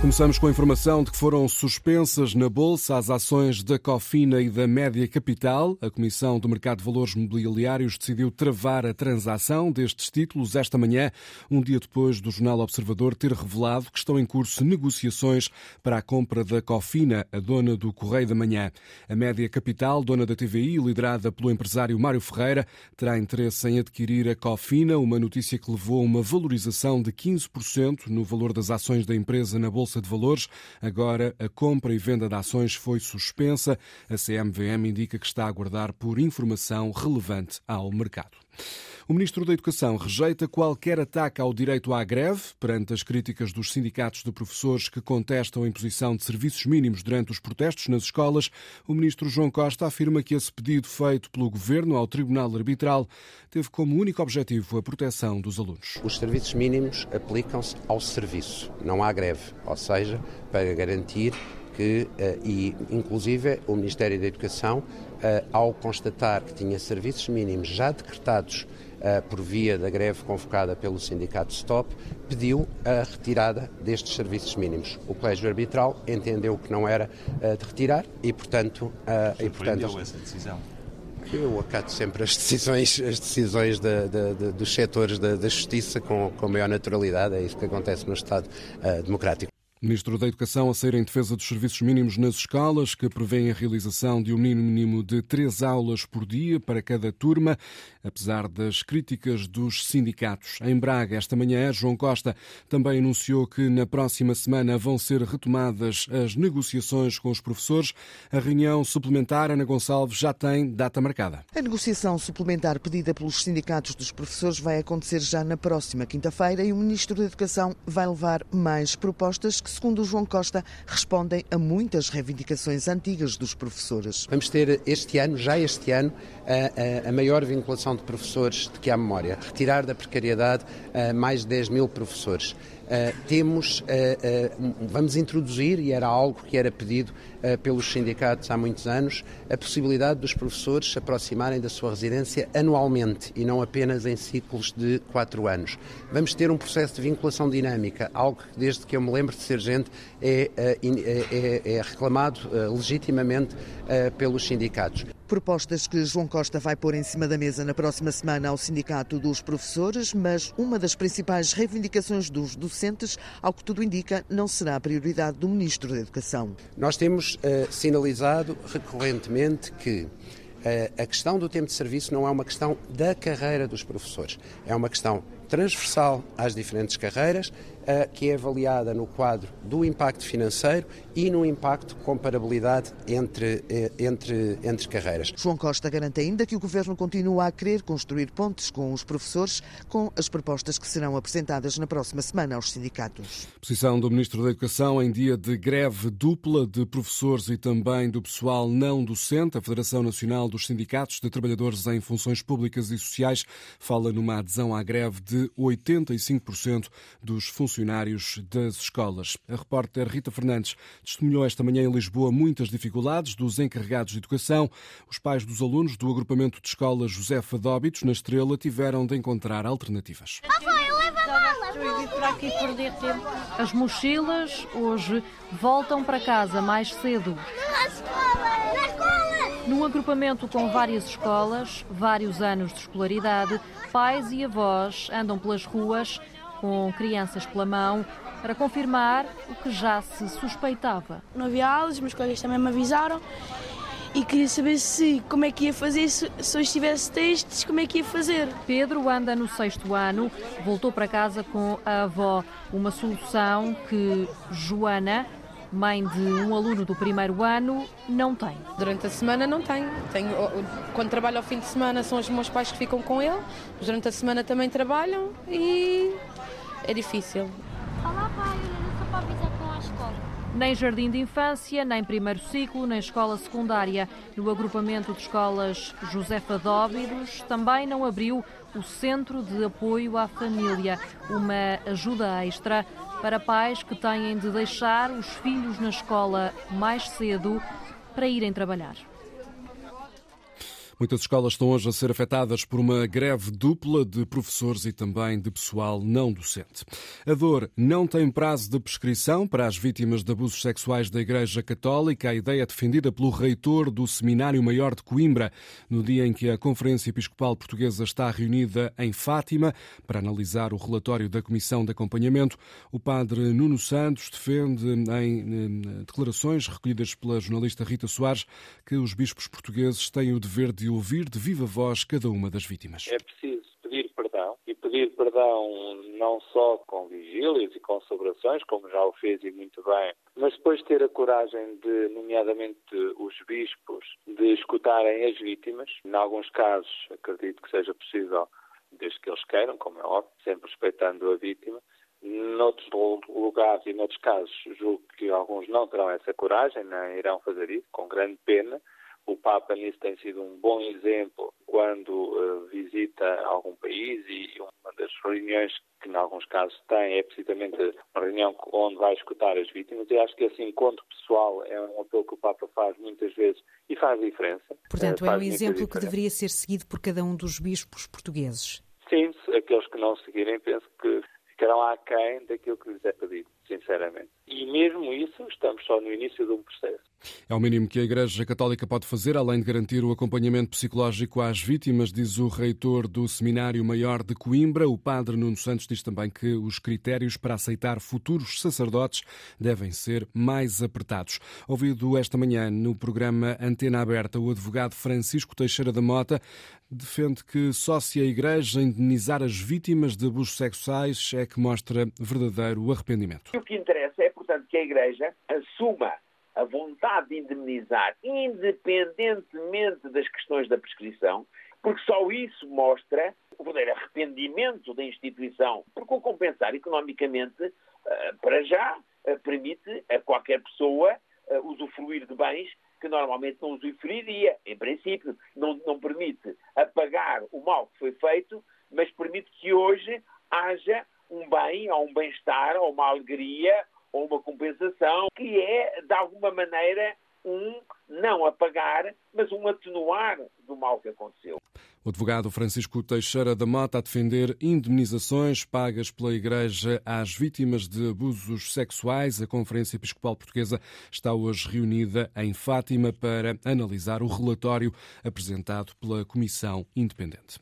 Começamos com a informação de que foram suspensas na Bolsa as ações da Cofina e da Média Capital. A Comissão do Mercado de Valores Mobiliários decidiu travar a transação destes títulos esta manhã, um dia depois do Jornal Observador ter revelado que estão em curso negociações para a compra da Cofina, a dona do Correio da Manhã. A Média Capital, dona da TVI, liderada pelo empresário Mário Ferreira, terá interesse em adquirir a Cofina, uma notícia que levou a uma valorização de 15% no valor das ações da empresa na Bolsa Bolsa de Valores. Agora, a compra e venda de ações foi suspensa. A CMVM indica que está a aguardar por informação relevante ao mercado. O Ministro da Educação rejeita qualquer ataque ao direito à greve perante as críticas dos sindicatos de professores que contestam a imposição de serviços mínimos durante os protestos nas escolas. O Ministro João Costa afirma que esse pedido feito pelo Governo ao Tribunal Arbitral teve como único objetivo a proteção dos alunos. Os serviços mínimos aplicam-se ao serviço, não à greve, ou seja, para garantir que, eh, e inclusive o Ministério da Educação, ao constatar que tinha serviços mínimos já decretados eh, por via da greve convocada pelo sindicato Stop, pediu a retirada destes serviços mínimos. O Colégio Arbitral entendeu que não era de retirar e, portanto... e, portanto essa decisão? Eu acato sempre as decisões, as decisões de, de, de, dos setores da, Justiça com, com maior naturalidade, é isso que acontece no Estado uh, democrático. Ministro da Educação a sair em defesa dos serviços mínimos nas escolas, que prevêem a realização de um mínimo de três aulas por dia para cada turma, apesar das críticas dos sindicatos. Em Braga, esta manhã, João Costa também anunciou que na próxima semana vão ser retomadas as negociações com os professores. A reunião suplementar, Ana Gonçalves, já tem data marcada. A negociação suplementar pedida pelos sindicatos dos professores vai acontecer já na próxima quinta-feira e o Ministro da Educação vai levar mais propostas que que, segundo o João Costa, respondem a muitas reivindicações antigas dos professores. Vamos ter este ano, já este ano, a, a, maior vinculação de professores de que há memória. Retirar da precariedade mais de 10 mil professores. Uh, temos, uh, uh, vamos introduzir, e era algo que era pedido pelos sindicatos há muitos anos, a possibilidade dos professores se aproximarem da sua residência anualmente e não apenas em ciclos de quatro anos. Vamos ter um processo de vinculação dinâmica, algo que desde que eu me lembro de ser gente é, é, é reclamado legitimamente pelos sindicatos. Propostas que João Costa vai pôr em cima da mesa na próxima semana ao Sindicato dos Professores, mas uma das principais reivindicações dos docentes, ao que tudo indica, não será a prioridade do Ministro da Educação. Nós temos uh, sinalizado recorrentemente que uh, a questão do tempo de serviço não é uma questão da carreira dos professores, é uma questão transversal às diferentes carreiras, que é avaliada no quadro do impacto financeiro e no impacto de comparabilidade entre, eh, entre, entre carreiras. João Costa garante ainda que o Governo continua a querer construir pontes com os professores com as propostas que serão apresentadas na próxima semana aos sindicatos. Posição do Ministro da Educação em dia de greve dupla de professores e também do pessoal não docente. A Federação Nacional dos Sindicatos de Trabalhadores em Funções Públicas e Sociais fala numa adesão à greve de 85% dos funcionários das escolas. A repórter Rita Fernandes testemunhou esta manhã em Lisboa muitas dificuldades dos encarregados de educação. Os pais dos alunos do agrupamento de escolas Josefa Dóbitos, na Estrela, tiveram de encontrar alternativas. As mochilas hoje voltam para casa mais cedo. Num agrupamento com várias escolas, vários anos de escolaridade, pais e avós andam pelas ruas com crianças pela mão para confirmar o que já se suspeitava. Não havia aulas, os meus colegas também me avisaram e queria saber se como é que ia fazer, se, se eu estivesse testes, como é que ia fazer. Pedro anda no sexto ano, voltou para casa com a avó. Uma solução que Joana, mãe de um aluno do primeiro ano, não tem. Durante a semana não tenho. tenho. Quando trabalho ao fim de semana são os meus pais que ficam com ele, mas durante a semana também trabalham e é difícil. Olá pai, olha, só para avisar com a escola. Nem jardim de infância, nem primeiro ciclo, nem escola secundária. No agrupamento de escolas Josefa Dóbidos também não abriu o Centro de Apoio à Família, uma ajuda extra para pais que têm de deixar os filhos na escola mais cedo para irem trabalhar. Muitas escolas estão hoje a ser afetadas por uma greve dupla de professores e também de pessoal não docente. A dor não tem prazo de prescrição para as vítimas de abusos sexuais da Igreja Católica. A ideia é defendida pelo reitor do Seminário Maior de Coimbra, no dia em que a Conferência Episcopal Portuguesa está reunida em Fátima para analisar o relatório da Comissão de Acompanhamento. O padre Nuno Santos defende em declarações recolhidas pela jornalista Rita Soares que os bispos portugueses têm o dever de ouvir de viva voz cada uma das vítimas. É preciso pedir perdão e pedir perdão não só com vigílias e com celebrações, como já o fez e muito bem, mas depois ter a coragem de, nomeadamente os bispos, de escutarem as vítimas. Em alguns casos, acredito que seja possível, desde que eles queiram, como é óbvio, sempre respeitando a vítima. Noutros lugares e noutros casos, julgo que alguns não terão essa coragem, nem irão fazer isso, com grande pena. O Papa nisso tem sido um bom exemplo quando uh, visita algum país e uma das reuniões que, em alguns casos, tem é precisamente uma reunião onde vai escutar as vítimas. E acho que esse encontro pessoal é um apelo que o Papa faz muitas vezes e faz diferença. Portanto, uh, é um exemplo que deveria ser seguido por cada um dos bispos portugueses. Sim, aqueles que não seguirem, penso que ficarão aquém daquilo que lhes é pedido, sinceramente. E mesmo isso, estamos só no início de um processo. É o mínimo que a Igreja Católica pode fazer, além de garantir o acompanhamento psicológico às vítimas, diz o reitor do Seminário Maior de Coimbra. O padre Nuno Santos diz também que os critérios para aceitar futuros sacerdotes devem ser mais apertados. Ouvido esta manhã no programa Antena Aberta, o advogado Francisco Teixeira da Mota defende que só se a Igreja indenizar as vítimas de abusos sexuais é que mostra verdadeiro arrependimento. O que interessa é, portanto, que a Igreja assuma a vontade de indemnizar, independentemente das questões da prescrição, porque só isso mostra o verdadeiro arrependimento da instituição, porque o compensar economicamente, eh, para já, eh, permite a qualquer pessoa eh, usufruir de bens que normalmente não usufruiria, em princípio. Não, não permite apagar o mal que foi feito, mas permite que hoje haja um bem, ou um bem-estar, ou uma alegria, ou uma compensação, que é, de alguma maneira, um não apagar, mas um atenuar do mal que aconteceu. O advogado Francisco Teixeira da Mota a defender indemnizações pagas pela Igreja às vítimas de abusos sexuais. A Conferência Episcopal Portuguesa está hoje reunida em Fátima para analisar o relatório apresentado pela Comissão Independente.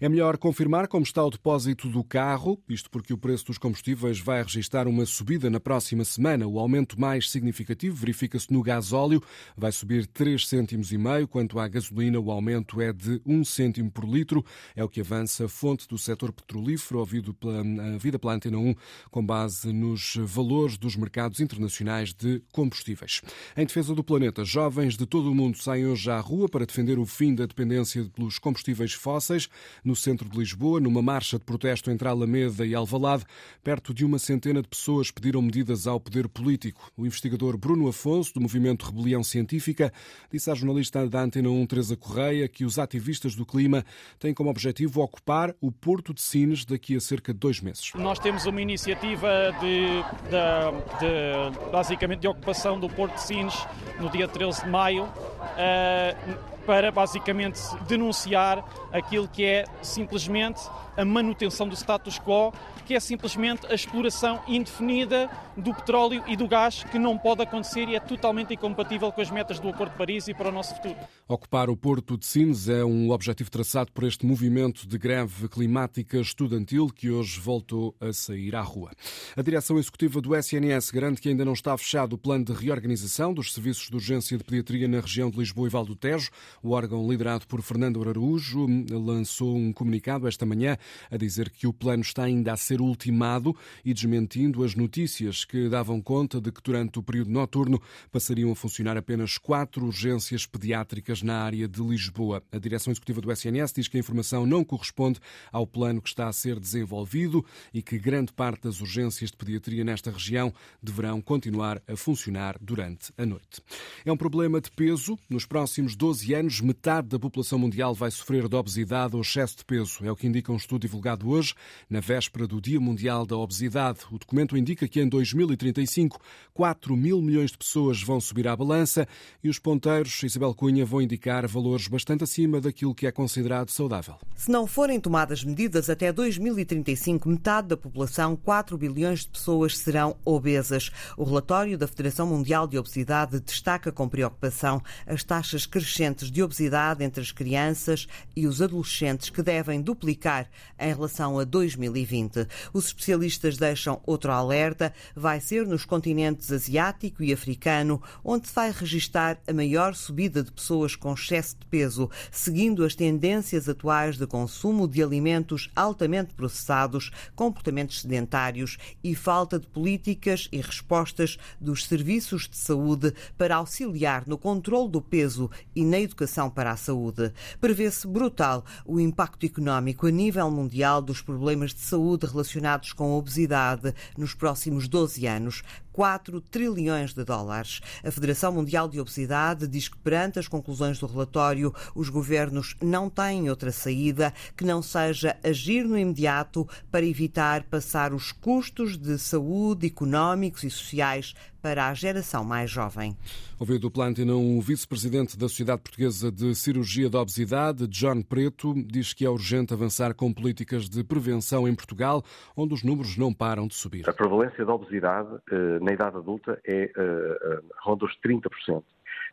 É melhor confirmar como está o depósito do carro, isto porque o preço dos combustíveis vai registrar uma subida na próxima semana. O aumento mais significativo verifica-se no gasóleo, vai subir 3 cêntimos e meio, quanto à gasolina o aumento é de 1 cêntimo cêntimo por litro. É o que avança a fonte do setor petrolífero, ouvido pela Vida pela Antena 1, com base nos valores dos mercados internacionais de combustíveis. Em defesa do planeta, jovens de todo o mundo saem hoje à rua para defender o fim da dependência pelos combustíveis fósseis. No centro de Lisboa, numa marcha de protesto entre Alameda e Alvalade, perto de uma centena de pessoas pediram medidas ao poder político. O investigador Bruno Afonso, do movimento Rebelião Científica, disse à jornalista da Antena 1, Teresa Correia, que os ativistas do clima Lima tem como objetivo ocupar o Porto de Sines daqui a cerca de dois meses. Nós temos uma iniciativa de, de, de basicamente de ocupação do Porto de Sines no dia 13 de maio. Uh, para basicamente denunciar aquilo que é simplesmente a manutenção do status quo, que é simplesmente a exploração indefinida do petróleo e do gás, que não pode acontecer e é totalmente incompatível com as metas do Acordo de Paris e para o nosso futuro. Ocupar o Porto de Sines é um objetivo traçado por este movimento de greve climática estudantil que hoje voltou a sair à rua. A direção executiva do SNS garante que ainda não está fechado o plano de reorganização dos serviços de urgência de pediatria na região de Lisboa e Val do Tejo. O órgão liderado por Fernando Araújo lançou um comunicado esta manhã a dizer que o plano está ainda a ser ultimado e desmentindo as notícias que davam conta de que durante o período noturno passariam a funcionar apenas quatro urgências pediátricas na área de Lisboa. A direção executiva do SNS diz que a informação não corresponde ao plano que está a ser desenvolvido e que grande parte das urgências de pediatria nesta região deverão continuar a funcionar durante a noite. É um problema de peso nos próximos 12 anos, metade da população mundial vai sofrer de obesidade ou excesso de peso. É o que indica um estudo divulgado hoje, na véspera do Dia Mundial da Obesidade. O documento indica que em 2035, 4 mil milhões de pessoas vão subir à balança e os ponteiros, Isabel Cunha, vão indicar valores bastante acima daquilo que é considerado saudável. Se não forem tomadas medidas até 2035, metade da população, 4 bilhões de pessoas, serão obesas. O relatório da Federação Mundial de Obesidade destaca com preocupação as taxas crescentes de obesidade entre as crianças e os adolescentes, que devem duplicar em relação a 2020. Os especialistas deixam outro alerta: vai ser nos continentes asiático e africano onde se vai registar a maior subida de pessoas com excesso de peso, seguindo as tendências atuais de consumo de alimentos altamente processados, comportamentos sedentários e falta de políticas e respostas dos serviços de saúde para auxiliar no controle do peso e na educação para a saúde. Prevê-se brutal o impacto económico a nível mundial dos problemas de saúde relacionados com a obesidade nos próximos 12 anos, 4 trilhões de dólares. A Federação Mundial de Obesidade diz que, perante as conclusões do relatório, os governos não têm outra saída que não seja agir no imediato para evitar passar os custos de saúde, económicos e sociais para a geração mais jovem. Ouvido do Platinum, o vice-presidente da Sociedade Portuguesa de Cirurgia da Obesidade, John Preto, diz que é urgente avançar com políticas de prevenção em Portugal, onde os números não param de subir. A prevalência da obesidade eh, na idade adulta é eh, ronda os 30%.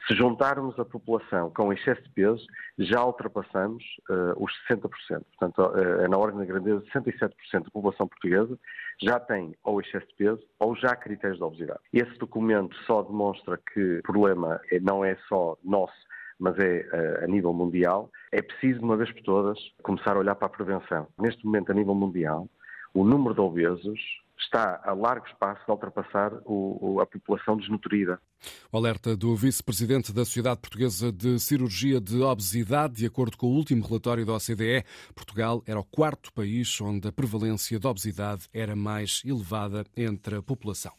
Se juntarmos a população com excesso de peso, já ultrapassamos uh, os 60%. Portanto, uh, é na ordem da grandeza, 67% da população portuguesa já tem ou excesso de peso ou já critérios de obesidade. Esse documento só demonstra que o problema é, não é só nosso, mas é uh, a nível mundial. É preciso, de uma vez por todas, começar a olhar para a prevenção. Neste momento, a nível mundial, o número de obesos está a largo espaço de ultrapassar o, a população desnutrida. O alerta do vice-presidente da Sociedade Portuguesa de Cirurgia de Obesidade, de acordo com o último relatório da OCDE, Portugal era o quarto país onde a prevalência de obesidade era mais elevada entre a população.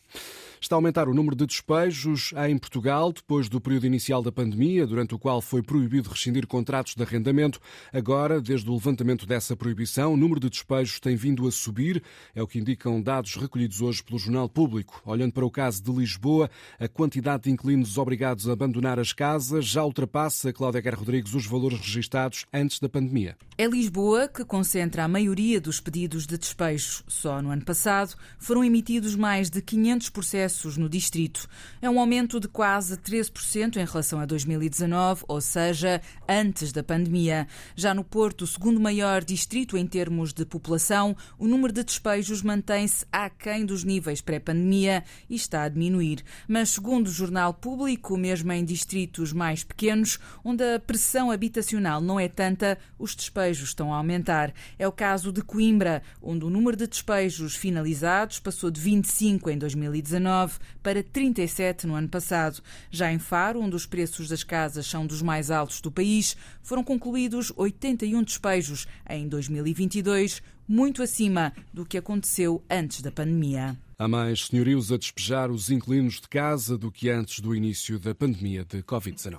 Está a aumentar o número de despejos em Portugal depois do período inicial da pandemia, durante o qual foi proibido rescindir contratos de arrendamento. Agora, desde o levantamento dessa proibição, o número de despejos tem vindo a subir, é o que indicam dados recolhidos hoje pelo Jornal Público. Olhando para o caso de Lisboa, a quantidade de inquilinos obrigados a abandonar as casas já ultrapassa, Cláudia Guerra Rodrigues, os valores registados antes da pandemia. É Lisboa que concentra a maioria dos pedidos de despejos. Só no ano passado foram emitidos mais de 500 processos processos no distrito. É um aumento de quase 13% em relação a 2019, ou seja, antes da pandemia. Já no Porto, o segundo maior distrito em termos de população, o número de despejos mantém-se aquém dos níveis pré-pandemia e está a diminuir. Mas, segundo o Jornal Público, mesmo em distritos mais pequenos, onde a pressão habitacional não é tanta, os despejos estão a aumentar. É o caso de Coimbra, onde o número de despejos finalizados passou de 25 em 2019 para 37 no ano passado. Já em Faro, onde os preços das casas são dos mais altos do país, foram concluídos 81 despejos em 2022, muito acima do que aconteceu antes da pandemia. Há mais senhorios a despejar os inquilinos de casa do que antes do início da pandemia de Covid-19.